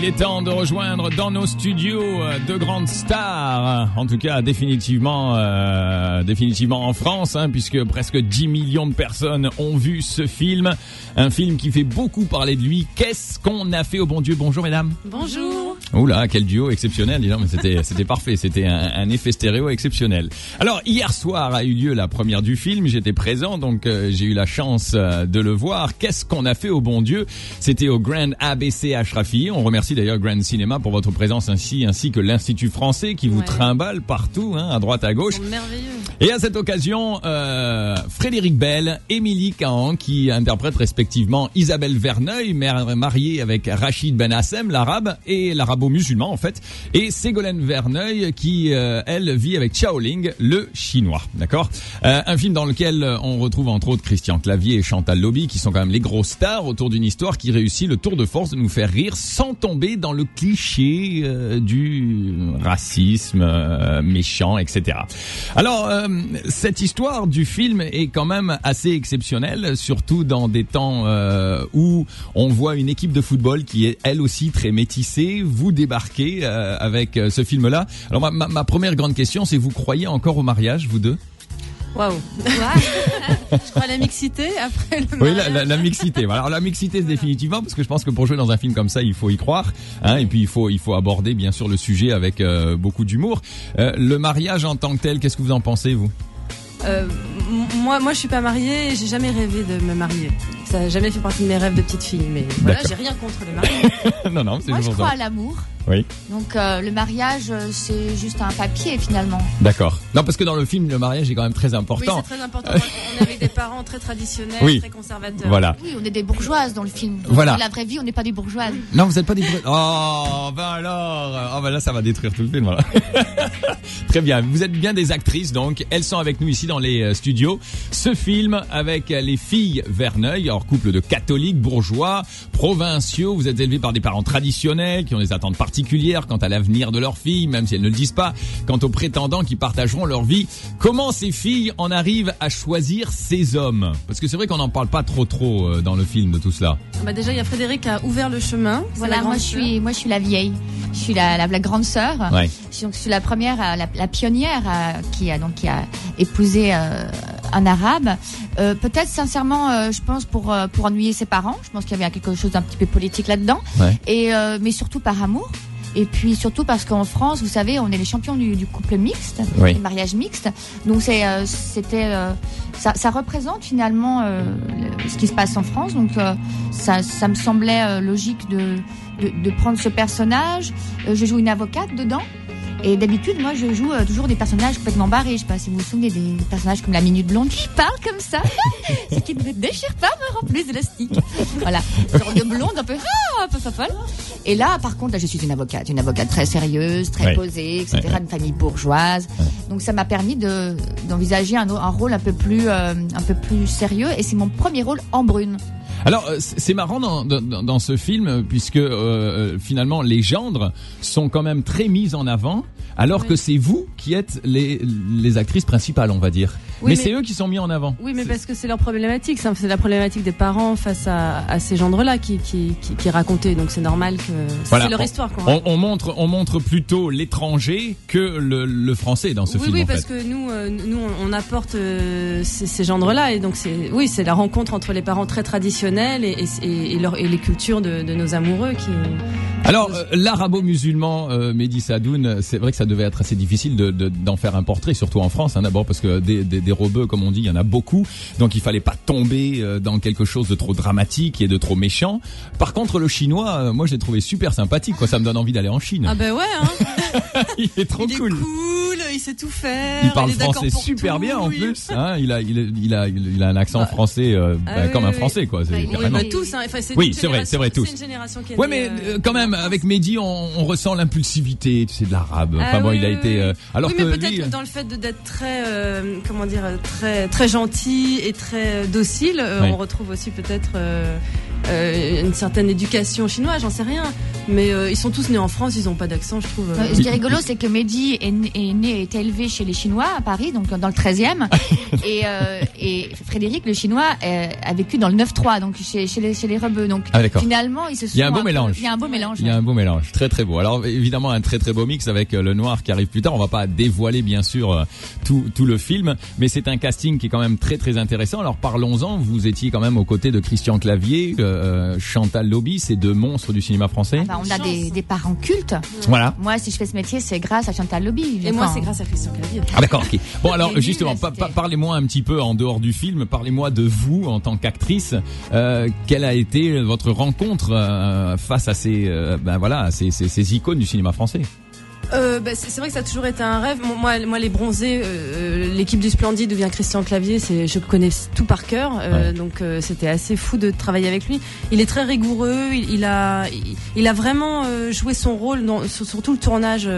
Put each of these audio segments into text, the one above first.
Il est temps de rejoindre dans nos studios euh, de grandes stars. En tout cas, définitivement, euh, définitivement en France, hein, puisque presque 10 millions de personnes ont vu ce film. Un film qui fait beaucoup parler de lui. Qu'est-ce qu'on a fait au bon Dieu? Bonjour, mesdames. Bonjour. Oula, quel duo exceptionnel, dis donc, mais c'était, c'était parfait, c'était un, un, effet stéréo exceptionnel. Alors, hier soir a eu lieu la première du film, j'étais présent, donc euh, j'ai eu la chance euh, de le voir. Qu'est-ce qu'on a fait au bon Dieu? C'était au Grand ABC Ashrafi. On remercie d'ailleurs Grand Cinema pour votre présence ainsi, ainsi que l'Institut français qui vous Ouais. trimballe partout, hein, à droite, à gauche. Merveilleux. Et à cette occasion, euh, Frédéric Bell, Émilie Cahan, qui interprètent respectivement Isabelle Verneuil, mère mariée avec Rachid Ben Hassem, l'arabe, et l'arabo-musulman en fait, et Ségolène Verneuil, qui euh, elle vit avec Xiaoling, le chinois, d'accord? Euh, Un film dans lequel on retrouve entre autres Christian Clavier et Chantal Lobby, qui sont quand même les grosses stars autour d'une histoire qui réussit le tour de force de nous faire rire sans tomber dans le cliché euh, du racisme euh, méchant, etc. Alors, euh, cette histoire du film est quand même assez exceptionnelle, surtout dans des temps euh, où on voit une équipe de football qui est elle aussi très métissée. Vous débarquez avec ce film-là. Alors, ma première grande question, c'est vous croyez encore au mariage, vous deux? Waouh. je crois à la mixité après le Oui, la, mariage. la, la mixité. Voilà. Alors la mixité, c'est définitivement parce que je pense que pour jouer dans un film comme ça, il faut y croire, hein, et puis il faut il faut aborder bien sûr le sujet avec euh, beaucoup d'humour. Euh, le mariage en tant que tel, qu'est-ce que vous en pensez, vous? Euh, moi, moi, je suis pas mariée et j'ai jamais rêvé de me marier. Ça n'a jamais fait partie de mes rêves de petite fille. Mais voilà, j'ai rien contre le mariage. Non, non, c'est Moi, je crois ça. à l'amour. Oui. Donc, euh, le mariage, euh, c'est juste un papier, finalement. D'accord. Non, parce que dans le film, le mariage est quand même très Oui, important. c'est très important. On avait des parents très traditionnels, Oui. très conservateurs. voilà. Oui, on est des bourgeoises dans le film. Voilà. Dans la vraie vie, on n'est pas des bourgeoises. Non, vous n'êtes pas des vrais- Oh, ben alors. Oh, ben là, ça va détruire tout le film. Voilà. Très bien. Vous êtes bien des actrices, donc. Elles sont avec nous ici dans les euh, studios. Ce film avec les filles Verneuil, alors couple de catholiques, bourgeois, provinciaux. Vous êtes élevés par des parents traditionnels qui ont des attentes particulières quant à l'avenir de leurs filles, même si elles ne le disent pas, quant aux prétendants qui partageront leur vie. Comment ces filles en arrivent à choisir ces hommes? Parce que c'est vrai qu'on n'en parle pas trop trop euh, dans le film de tout cela. Ah Bah déjà, il y a Frédéric qui a ouvert le chemin. Voilà, moi je suis, moi je suis la vieille. Je suis la, la, la grande sœur. Ouais. Je suis, donc, je suis la première, euh, la, la pionnière euh, qui a donc qui a épousé euh, un arabe. Euh, Peut-être sincèrement, euh, je pense pour pour ennuyer ses parents. Je pense qu'il y avait quelque chose d'un petit peu politique là-dedans. Ouais. Et euh, mais surtout par amour. Et puis surtout parce qu'en France, vous savez, on est les champions du, du couple mixte, Oui. du mariage mixte. Donc c'est, euh, c'était, euh, ça, ça représente finalement euh, le- ce qui se passe en France. Donc euh, ça, ça me semblait euh, logique de, de, de prendre ce personnage. Euh, je joue une avocate dedans. Et d'habitude, moi, je joue euh, toujours des personnages complètement barrés. Je sais pas si vous vous souvenez des personnages comme la Minute Blonde qui parle comme ça, ce qui ne déchire pas, me rend plus élastique. Voilà, genre de blonde un peu, ah, un peu fofolle. Et là, par contre, là, je suis une avocate, une avocate très sérieuse, très Ouais. posée, etc., Ouais, ouais. une famille bourgeoise. Donc, ça m'a permis de d'envisager un, un rôle un peu plus, euh, un peu plus sérieux. Et c'est mon premier rôle en brune. Alors euh, c'est marrant dans, dans, dans ce film euh, puisque euh, euh, finalement les gendres sont quand même très mis en avant alors Oui. que c'est vous qui êtes les, les actrices principales on va dire. Oui, mais, mais- c'est eux qui sont mis en avant. Oui, mais parce que c'est leur problématique. C'est la problématique des parents face à, à ces gendres-là qui, qui, qui, qui est racontée. Donc c'est normal que Voilà. c'est leur On- histoire. Quoi. On, on montre on montre plutôt l'étranger que le, le français dans ce oui, film oui, en parce fait. que nous, euh, nous, on apporte euh, ces, ces gendres-là, et donc c'est, oui, c'est la rencontre entre les parents très traditionnels et, et, et, et leur- et les cultures de, de nos amoureux qui. Alors euh, l'arabo-musulman euh, Mehdi Sadoun, c'est vrai que ça devait être assez difficile de- de- d'en faire un portrait, surtout en France hein, d'abord parce que des, des, des robeux comme on dit, il y en a beaucoup, donc il fallait pas tomber euh, dans quelque chose de trop dramatique et de trop méchant. Par contre le chinois, euh, moi je l'ai trouvé super sympathique, quoi, ça me donne envie d'aller en Chine. Ah ben ouais, hein. il est trop il cool. est cool, il sait tout faire. Il parle français super tout, bien en oui. plus. Hein, il a il a il a il a un accent Ah. français euh, bah, Ah oui, comme un français quoi. C'est Bah, est- Oui, bah, tous, hein. Enfin, Oui, c'est vrai, c'est vrai, tous. Une génération qui est Ouais, mais euh, euh, quand même, avec Mehdi, on, on ressent l'impulsivité, tu sais, de l'arabe. Enfin Ah bon, oui, il a été. euh, alors oui, que mais peut-être dans le fait d'être très, comment dire, très, très gentil et très docile, on retrouve aussi peut-être une certaine éducation chinoise, j'en sais rien. Mais euh, ils sont tous nés en France, ils ont pas d'accent, je trouve. euh. Ce qui est rigolo, c'est que Mehdi est, né- est et été élevé chez les Chinois à Paris, donc dans le 13e. et, euh, et Frédéric, le chinois, euh, a vécu dans le 9-3, donc chez, chez les, chez les rebeux. Donc Ah, finalement, ils se sont. Il y a un beau mélange. Il y a un beau mélange. Il y a un beau mélange, très très beau. Alors évidemment un très très beau mix avec euh, le noir qui arrive plus tard. On va pas dévoiler bien sûr euh, tout tout le film, mais c'est un casting qui est quand même très très intéressant. Alors parlons-en. Vous étiez quand même aux côtés de Christian Clavier, euh, Chantal Lobby, ces deux monstres du cinéma français. Enfin, on a des, des parents cultes. Voilà. Moi, si je fais ce métier, c'est grâce à Chantal Lobby. Et moi, c'est grâce à Christian Clavier. Ah d'accord, ok. Bon alors justement, nul, pa- c'était- pa- parlez-moi un petit peu en dehors du film, parlez-moi de vous en tant qu'actrice. Euh, quelle a été votre rencontre euh, face à ces, euh, ben voilà, à ces, ces, ces icônes du cinéma français? Euh, bah, c'est vrai que ça a toujours été un rêve. Moi, moi les bronzés, euh, l'équipe du Splendide devient Christian Clavier, c'est, je connais tout par cœur, euh, donc c'était assez fou de travailler avec lui. Il est très rigoureux, il, il a, il, il a vraiment joué son rôle dans, sur, sur tout le tournage,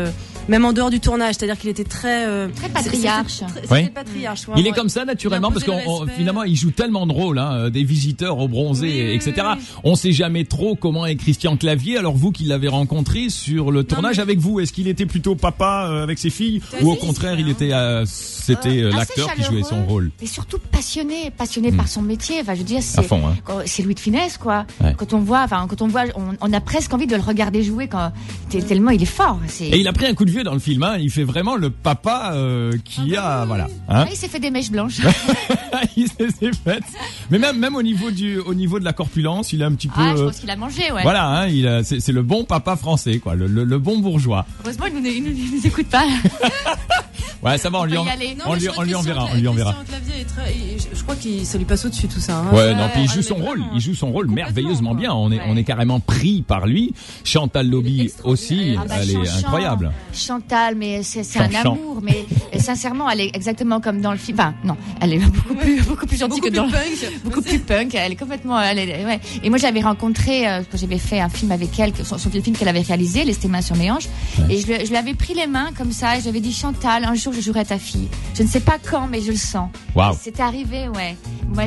même en dehors du tournage, c'est-à-dire qu'il était très, euh, Très patriarche. c'était- c'était- Oui. c'était patriarche. Il est comme ça naturellement parce qu'on finalement il joue tellement de rôles, hein, des visiteurs au bronzé, Oui, etc. oui, oui. On sait jamais trop comment est Christian Clavier. Alors vous qui l'avez rencontré sur le tournage mais- avec vous, est-ce qu'il était plutôt papa euh, avec ses filles ou au contraire il était, euh, c'était euh, l'acteur qui jouait son rôle Et surtout passionné, passionné Hmm. par son métier. Enfin, je veux dire, à c'est fond. Hein. Louis de Finesse, quoi. Ouais. Quand on voit, enfin, quand on voit, on, on a presque envie de le regarder jouer quand tellement il est fort. C'est. Et il a pris un coup de vieux dans le film. Hein. Il fait vraiment le papa euh, qui a, voilà. Hein Ah, il s'est fait des mèches blanches. il s'est fait. Mais même même au niveau du au niveau de la corpulence, il est un petit peu. ah, je euh, pense qu'il a mangé, ouais. Voilà, hein, il a- c'est c'est le bon papa français, quoi, le, le, le bon bourgeois. Heureusement, il nous, il nous, il nous écoute pas. Ouais, ça va, on lui, en-. Non, on lui, je crois on lui que enverra, on lui enverra. Christian Clavier est très, il- je, crois qu'il ça lui passe au-dessus tout ça. hein. Ouais, non, puis il joue son rôle, il joue son rôle merveilleusement quoi. bien. On est, Ouais. on est carrément pris par lui. Chantal Lobby aussi, Ah bah, elle est incroyable. Chantal, mais c'est c'est un amour. Mais sincèrement, elle est exactement comme dans le film. Enfin, non, elle est beaucoup plus, beaucoup plus gentille Beaucoup que dans plus le punk. beaucoup plus punk. Elle est complètement. Elle est, ouais. Et moi, j'avais rencontré euh, quand j'avais fait un film avec elle, son, son film qu'elle avait réalisé, Les mains sur mes hanches. Ouais. Et je, lui- je lui avais pris les mains comme ça. Et j'avais dit Chantal, un jour, je jouerai ta fille. Je ne sais pas quand, mais je le sens. Et C'est arrivé, ouais. Moi,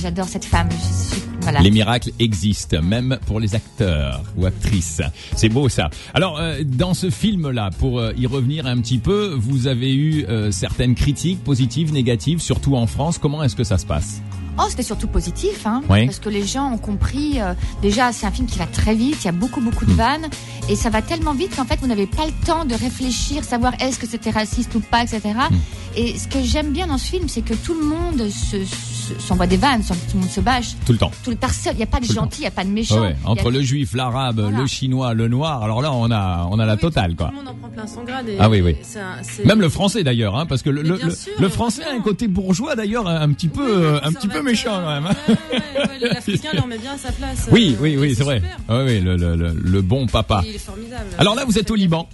j'adore cette femme. Je voilà. Les miracles existent, même pour les acteurs ou actrices. C'est beau ça. Alors, euh, dans ce film-là, pour euh, y revenir un petit peu, vous avez eu euh, certaines critiques positives, négatives, surtout en France. Comment est-ce que ça se passe? Oh, c'était surtout positif, hein, Oui. parce que les gens ont compris. euh, déjà, c'est un film qui va très vite. Il y a beaucoup, beaucoup Hmm. de vannes, et ça va tellement vite qu'en fait, vous n'avez pas le temps de réfléchir, savoir est-ce que c'était raciste ou pas, etc. Hmm. Et ce que j'aime bien dans ce film, c'est que tout le monde se- s'envoie des vannes, tout le monde se bâche. Tout le temps. Tout le personne, il n'y a pas de gentil, il n'y a pas de méchant. Ouais, ouais. Il y a- Entre le juif, l'arabe, Voilà. le chinois, le noir. Alors là, on a, on a la Oui, totale, tout- quoi. Tout le monde en prend plein son grade. et- Ah oui, oui. c'est un- c'est- Même le français d'ailleurs, hein, parce que le, le, le- sûr, le on français a un côté bourgeois d'ailleurs, un petit peu, Oui, euh, un petit peu méchant quand même. Ouais, ouais, ouais, L'Africain leur met bien à sa place. Oui, euh, oui, oui, c'est vrai. super. Oui, oui, le, le, bon papa. Il est formidable. Alors là, vous êtes au Liban.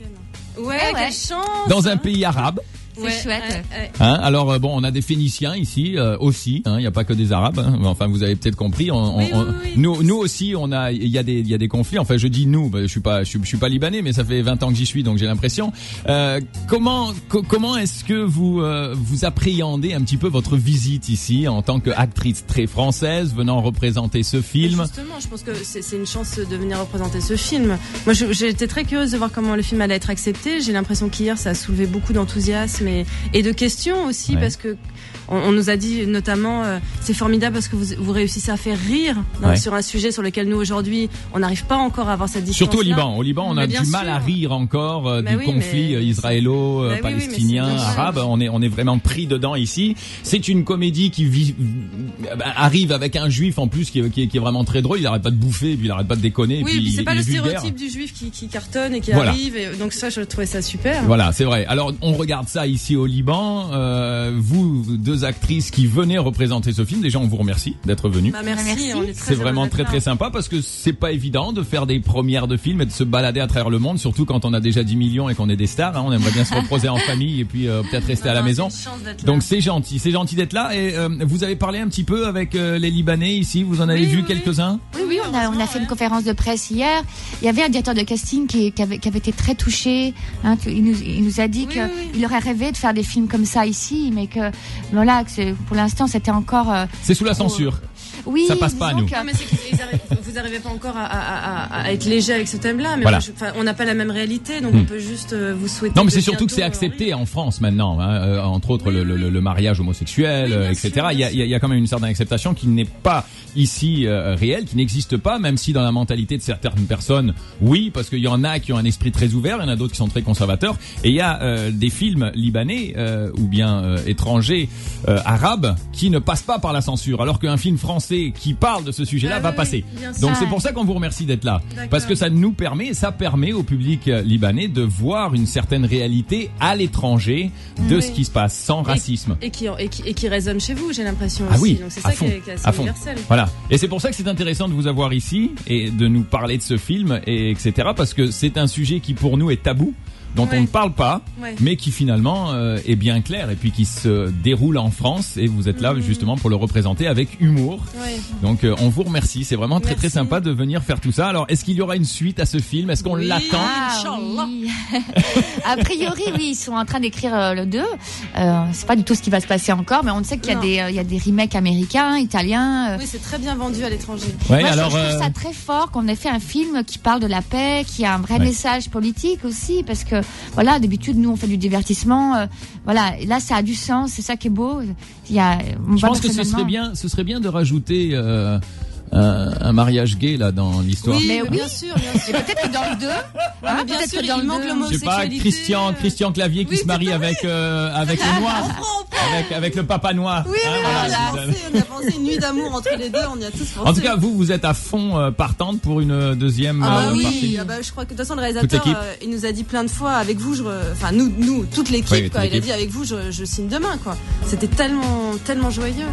Ouais, ouais. quelle chance. Dans un hein. pays arabe. C'est Ouais, chouette. ouais, ouais. Hein, alors euh, bon, on a des Phéniciens ici euh, aussi. Il n'y a pas que des Arabes. hein. Enfin, vous avez peut-être compris. on- Oui, on- oui, oui. Nous, nous aussi, on a. Il y a des, il y a des conflits. Enfin, je dis nous. bah, je suis pas, je suis, je suis pas libanais, mais ça fait 20 ans que j'y suis, donc j'ai l'impression. Euh, comment, co- comment est-ce que vous, euh, vous appréhendez un petit peu votre visite ici en tant qu'actrice très française venant représenter ce Mais film? Justement, je pense que c'est une chance de venir représenter ce film. Moi, été très curieuse de voir comment le film allait être accepté. J'ai l'impression qu'hier, ça a soulevé beaucoup d'enthousiasme et, et de questions aussi, Ouais. parce que on, on nous a dit notamment, euh, c'est formidable parce que vous, vous réussissez à faire rire Ouais. sur un sujet sur lequel nous aujourd'hui, on n'arrive pas encore à avoir cette distance. Surtout au Liban. Au Liban, on a du mal à rire encore euh, Bah du oui, conflit mais- euh, Bah oui, oui, israélo-palestinien, dommage. arabe. On est, on est vraiment pris dedans ici. C'est une comédie qui vit, bah, arrive avec un juif en plus qui est, qui est, qui est vraiment très drôle. Il arrête pas de bouffer, et puis il arrête pas de déconner. et puis c'est pas il le stéréotype du juif qui, qui cartonne et qui Voilà. arrive. Et, donc ça, je trouvais ça super. Voilà, c'est vrai. Alors, on regarde ça ici au Liban. Euh, vous, deux actrices qui venez représenter ce film, déjà, on vous remercie d'être venus. Bah, merci, C'est vraiment très très sympa parce que c'est pas évident de faire des premières de films et de se balader à travers le monde, surtout quand on a déjà 10 millions et qu'on est des stars. hein. On aimerait bien se reposer en famille et puis euh, peut-être rester à la Non, maison. c'est une chance d'être là. Donc c'est gentil, c'est gentil d'être là. Et euh, vous avez parlé un petit peu avec euh, les Libanais ici. Vous en avez Oui, vu oui. quelques-uns? Oui, oui, on a, on a fait une conférence de presse hier. Il y avait un directeur de casting qui, qui, avait, qui avait été très touché. Hein, il, nous, il nous a dit Oui, qu'il oui, aurait rêvé de faire des films comme ça ici, mais que voilà, que c'est- pour l'instant c'était encore. euh, C'est sous la censure. Oui, ça passe pas à nous. que- Non, mais c'est qu'ils arrivent- vous n'arrivez pas encore à, à- à- à être léger avec ce thème-là. Mais Voilà. moi, je- enfin, on n'a pas la même réalité, donc Hmm. on peut juste euh, vous souhaiter. Non, mais c'est surtout que c'est euh, accepté en France maintenant, hein, euh, entre autres le, le- le mariage homosexuel, Oui, etc. sûr, il, y a, il y a- il y a quand même une certaine acceptation qui n'est pas ici euh, réelle, qui n'existe pas, même si dans la mentalité de certaines personnes, oui, parce qu'il y en a qui ont un esprit très ouvert, il y en a d'autres qui sont très conservateurs, et il y a euh, des films libanais euh, ou bien euh, étrangers, euh, arabes, qui ne passent pas par la censure, alors qu'un film français qui parle de ce sujet-là Ah va oui, passer. Donc c'est pour ça qu'on vous remercie d'être là, parce que ça nous permet, ça permet au public euh, libanais de voir une certaine réalité à l'étranger de Oui. ce qui se passe sans racisme. Et qui, et, qui, et qui résonne chez vous, j'ai l'impression Ah aussi. oui, donc c'est à ça fond, qui est, qui est assez à fond. universel. Voilà. Et c'est pour ça que c'est intéressant de vous avoir ici et de nous parler de ce film et etc. Parce que c'est un sujet qui pour nous est tabou, dont Ouais. on ne parle pas, Ouais. mais qui finalement euh, est bien clair et puis qui se déroule en France et vous êtes là Mhm. justement pour le représenter avec humour. Ouais. Donc euh, on vous remercie, c'est vraiment très très sympa de venir faire tout ça. Alors est-ce qu'il y aura une suite à ce film? Est-ce qu'on Oui. l'attend? Ah, oui. a priori, oui, ils sont en train d'écrire euh, le 2. Euh, c'est pas du tout ce qui va se passer encore, mais on sait qu'il y a Non. des, euh, il y a des remakes américains, italiens. euh. Oui, c'est très bien vendu à l'étranger. Ouais, Moi, je- alors je, trouve euh, ça très fort qu'on ait fait un film qui parle de la paix, qui a un vrai Ouais. message politique aussi, parce que voilà, d'habitude nous on fait du divertissement, euh, voilà, et là ça a du sens, c'est ça qui est beau. Il y a, je pense que ce serait bien, ce serait bien de rajouter euh, un, un mariage gay là dans l'histoire. Oui, Mais oui. bien sûr, bien sûr. Et peut-être que dans le 2, Ah, mais bien sûr, il manque Je le sais pas, Christian, euh, Christian Clavier qui oui, se marie avec euh, avec le noir, avec avec le papa noir. Oui, Hein, oui, voilà, on, a pensé, on a pensé une nuit d'amour entre les deux, on y a tous pensé. En tout cas, vous vous êtes à fond euh, partante pour une deuxième Ah bah euh, oui, partie. ah bah, je crois que de toute façon le réalisateur, euh, il nous a dit plein de fois avec vous, je, enfin nous, nous, toute l'équipe, toute. Il a dit avec vous, je, je signe demain, quoi. C'était tellement, tellement joyeux.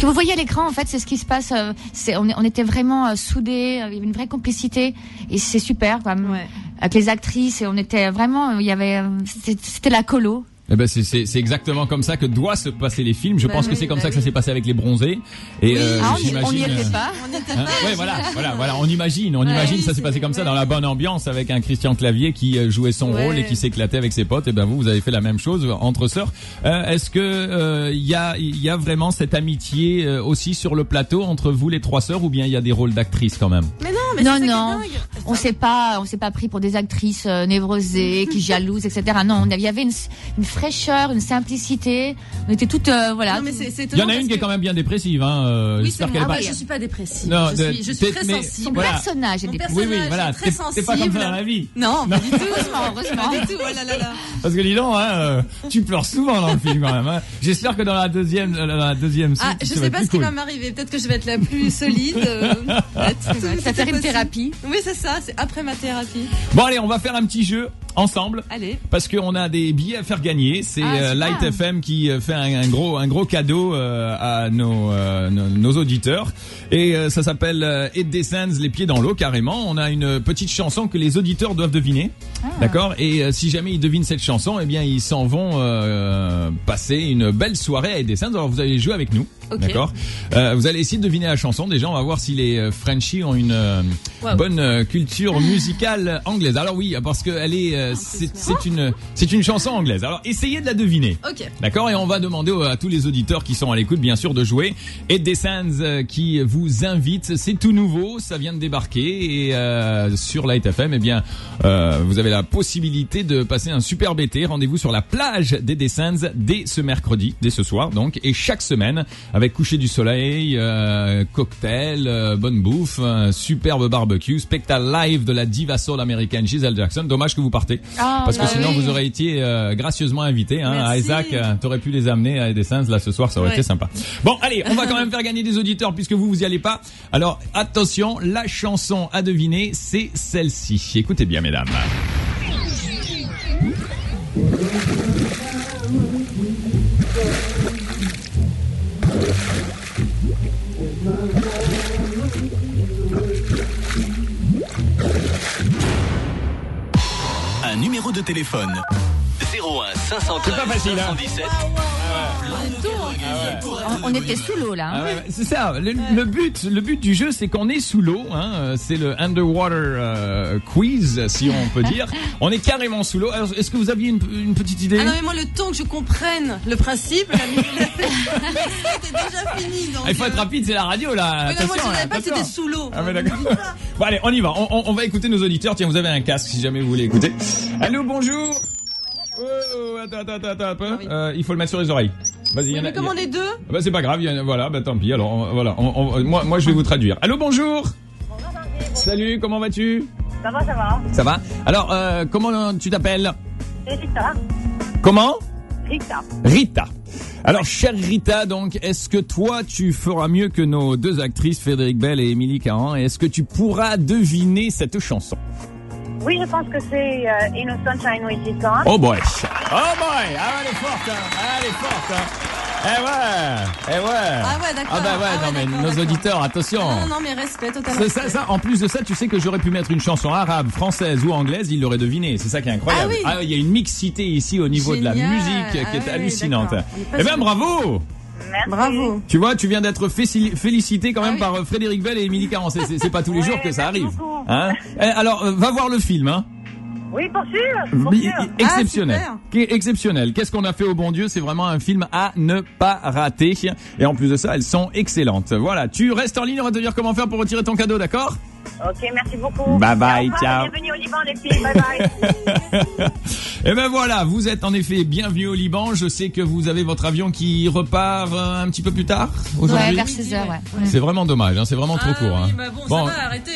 Que vous voyez à l'écran, en fait, c'est ce qui se passe. euh, c'est, on, on était vraiment euh, soudés, euh, il y avait une vraie complicité, et c'est super, quoi. Ouais. Avec les actrices, et on était vraiment, il y avait, c'était, c'était la colo. Eh ben c'est c'est c'est exactement comme ça que doivent se passer les films. Je Bah pense que c'est comme bah ça que ça s'est passé avec les bronzés. Et Oui. euh, Ah, on n'y euh, était pas. On était Hein ouais, voilà, voilà, voilà. On imagine, on Ouais, imagine, ça s'est passé comme ça dans la bonne ambiance avec un Christian Clavier qui euh, jouait son Ouais. rôle et qui s'éclatait avec ses potes. Et ben vous, vous avez fait la même chose entre sœurs. Euh, Est-ce que euh, il y a il y a vraiment cette amitié euh, aussi sur le plateau entre vous les trois sœurs ou bien il y a des rôles d'actrices quand même? Mais non, mais Non, non. On s'est pas, on s'est pas pris pour des actrices euh, névrosées, qui jalousent, etc. Non, il y avait une, une fraîcheur, une simplicité. On était toutes, euh, voilà. Non, mais c'est, c'est Il y en a une qui est quand même bien dépressive. Hein. euh, Oui, qu'elle Ah pas- bah, je suis pas dépressive. Non, je, suis, je suis t'es- très mais- sensible. Son Voilà. personnage est Mon dépressif. Oui, oui, voilà. très T'es t'es pas comme ça sensible. dans la vie. Non, pas du tout. Heureusement, heureusement. Pas du tout. Oh là là là. Parce que dis donc, hein, tu pleures souvent dans le film quand même. Hein. J'espère que dans la deuxième, dans la deuxième Ah, je sais pas ce qui va m'arriver. Peut-être que je vais être la plus solide. Ça Tout thérapie. Oui, c'est ça. C'est après ma thérapie. Bon allez, on va faire un petit jeu ensemble. Allez. Parce qu'on a des billets à faire gagner. C'est Ah, euh. Light FM qui euh, fait un, un gros un gros cadeau euh, à nos, euh, nos nos auditeurs. Et euh, ça s'appelle euh, It Descends, les pieds dans l'eau carrément. On a une petite chanson que les auditeurs doivent deviner. Ah. D'accord? Et euh, si jamais ils devinent cette chanson, eh bien ils s'en vont euh, passer une belle soirée à It Descends. Alors vous allez jouer avec nous. Ok. D'accord? Euh, Vous allez essayer de deviner la chanson. Déjà, on va voir si les euh, Frenchies ont une euh, Wow. bonne euh, culture musicale anglaise. Alors oui, parce que elle est, euh, c'est une, c'est une chanson anglaise. Alors essayez de la deviner. D'accord? Et on va demander à tous les auditeurs qui sont à l'écoute, bien sûr, de jouer. Et Descends qui vous invite. C'est tout nouveau, ça vient de débarquer et sur Light FM, eh bien, vous avez la possibilité de passer un superbe été. Rendez-vous sur la plage des Descends dès ce mercredi, dès ce soir, donc, et chaque semaine avec coucher du soleil, euh, cocktail, euh, bonne bouffe, un superbe barbecue, spectacle live de la diva soul américaine Giselle Jackson. Dommage que vous partez. Ah, Parce que bah sinon, oui. vous aurez été euh, gracieusement invité. Hein, à. Isaac, t'aurais pu les amener à Edessens là ce soir, ça aurait Ouais. été sympa. Bon, allez, on va quand même faire gagner des auditeurs puisque vous vous y allez pas. Alors attention, la chanson à deviner, c'est celle-ci. Écoutez bien, mesdames. Numéro de téléphone. 01 513 C'est pas facile, hein. 517 On, on était sous l'eau là. hein. Ah c'est ça. Le, le but, le but du jeu, c'est qu'on est sous l'eau. Hein, c'est le underwater euh, quiz, si on peut dire. On est carrément sous l'eau. Est-ce que vous aviez une, une petite idée? Ah non mais moi le temps que je comprenne le principe, c'était déjà fini. Donc, Ah, Il faut être euh, rapide, c'est la radio là. mais non, moi je savais pas que c'était sous l'eau. Ah mais d'accord. Bon allez, on y va. On, on- on va écouter nos auditeurs. Tiens, vous avez un casque si jamais vous voulez écouter. Allô, bonjour. Oh, attends, attends, attends, attends un peu. oui. Euh, il faut le mettre sur les oreilles. Vas-y, a. Mais comme on est deux, Ah Bah c'est pas grave, y a- voilà, bah tant pis. Alors on- voilà, on- on- moi moi je vais vous traduire. Allô, bonjour. Salut, comment vas-tu? Ça va, ça va. Ça va? Alors euh, comment tu t'appelles? C'est Rita. Comment? Rita. Rita. Alors chère Rita, donc est-ce que toi tu feras mieux que nos deux actrices Frédéric Bell et Émilie Caron? Est-ce que tu pourras deviner cette chanson? Oui, je pense que c'est euh, In a Sunshine. Oh boy Oh boy Ah elle est forte hein. Elle est forte hein. Eh ouais Eh ouais Ah ouais, d'accord. Ah bah ouais, Ah ouais, non mais nos auditeurs, attention non, non, mais respect, total C'est respect. ça, ça, en plus de ça, tu sais que j'aurais pu mettre une chanson arabe, française ou anglaise, ils l'auraient deviné. C'est ça qui est incroyable. Ah oui. il y a une mixité ici au niveau de la musique qui Ah est ouais, hallucinante. Eh ben bravo Merci. Bravo. Tu vois, tu viens d'être félicité quand Ah même oui. par euh, Frédéric Bell et Émilie Caron. C'est- pas tous les jours que ça arrive. Hein Eh, alors, euh, va voir le film. Hein. Oui, pour sûr. Pour sûr. i- Exceptionnel. Ah, super. Qui est exceptionnel. Qu'est-ce qu'on a fait au bon Dieu? C'est vraiment un film à ne pas rater. Et en plus de ça, elles sont excellentes. Voilà, tu restes en ligne, on va te dire comment faire pour retirer ton cadeau, d'accord? Ok, merci beaucoup. Bye bye, ciao. Bienvenue au Liban, les filles. Bye bye. Et ben voilà, vous êtes en effet bienvenue au Liban. Je sais que vous avez votre avion qui repart euh, un petit peu plus tard aujourd'hui. Ouais, vers 16 heures, ouais. C'est vraiment dommage, hein, c'est vraiment trop Ah court. oui, hein. bah bon, Bon. ça va, arrêtez.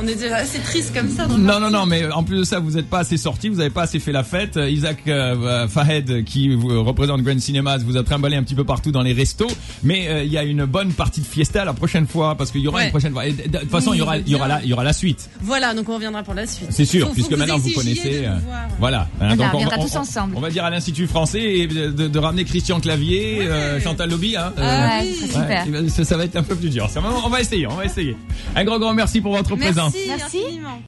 On, on est déjà assez triste comme ça. dans Non, non, non, mais en plus de ça, vous n'êtes pas assez sorti, vous n'avez pas assez fait la fête. Euh, Isaac euh, Fahed, qui vous représente Grand Cinemas, vous a trimballé un petit peu partout dans les restos. Mais euh, il y a une bonne partie de fiesta la prochaine fois, parce qu'il y aura Ouais. une prochaine fois. Et de toute façon, il y aura, il y aura la, il y aura la suite. Voilà, donc on reviendra pour la suite. C'est sûr, Faut- puisque que maintenant vous connaissez. de euh, nous voir. voilà. Hein, Voilà, on on, va- tous on- ensemble. on va dire à l'Institut français et de, de- de ramener Christian Clavier, euh, Chantal Lobby. Hein, Ah Ouais, oui. super. Ouais, ça, ça va être un peu plus dur. Ça, On va essayer, on va essayer. Un grand, grand merci pour votre présence. Merci, Merci. infiniment.